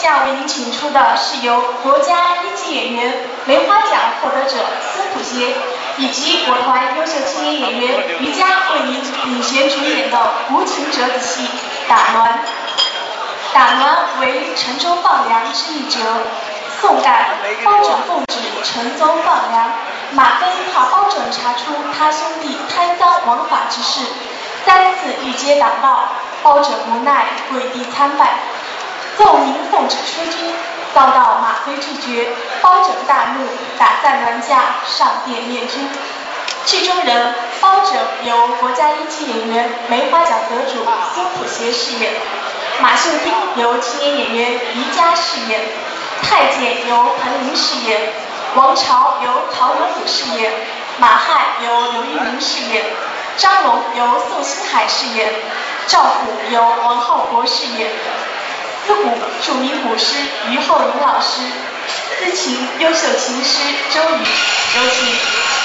下为您请出的是由国家一级演员梅花奖获得者孙普杰以及我团优秀青年演员于佳为您领衔主演的无情折子戏《打鸾》。打鸾为陈州放粮之一折。宋代，包拯奉旨陈州放粮，马飞怕包拯查出他兄弟贪赃枉法之事，三次欲接党报，包拯无奈跪地参拜。奏明奉旨出军，遭到马飞拒绝，包拯大怒，打散銮驾，上殿面君。剧中人包拯由国家一级演员梅花奖得主孙普协饰演，马秀英由青年演员于佳饰演，太监由彭林饰演，王朝由陶有虎饰演，马汉由刘玉明饰演，张龙由宋星海饰演，赵虎由王浩博饰演。自古著名古诗于厚林老师，自琴优秀琴师周瑜，有请。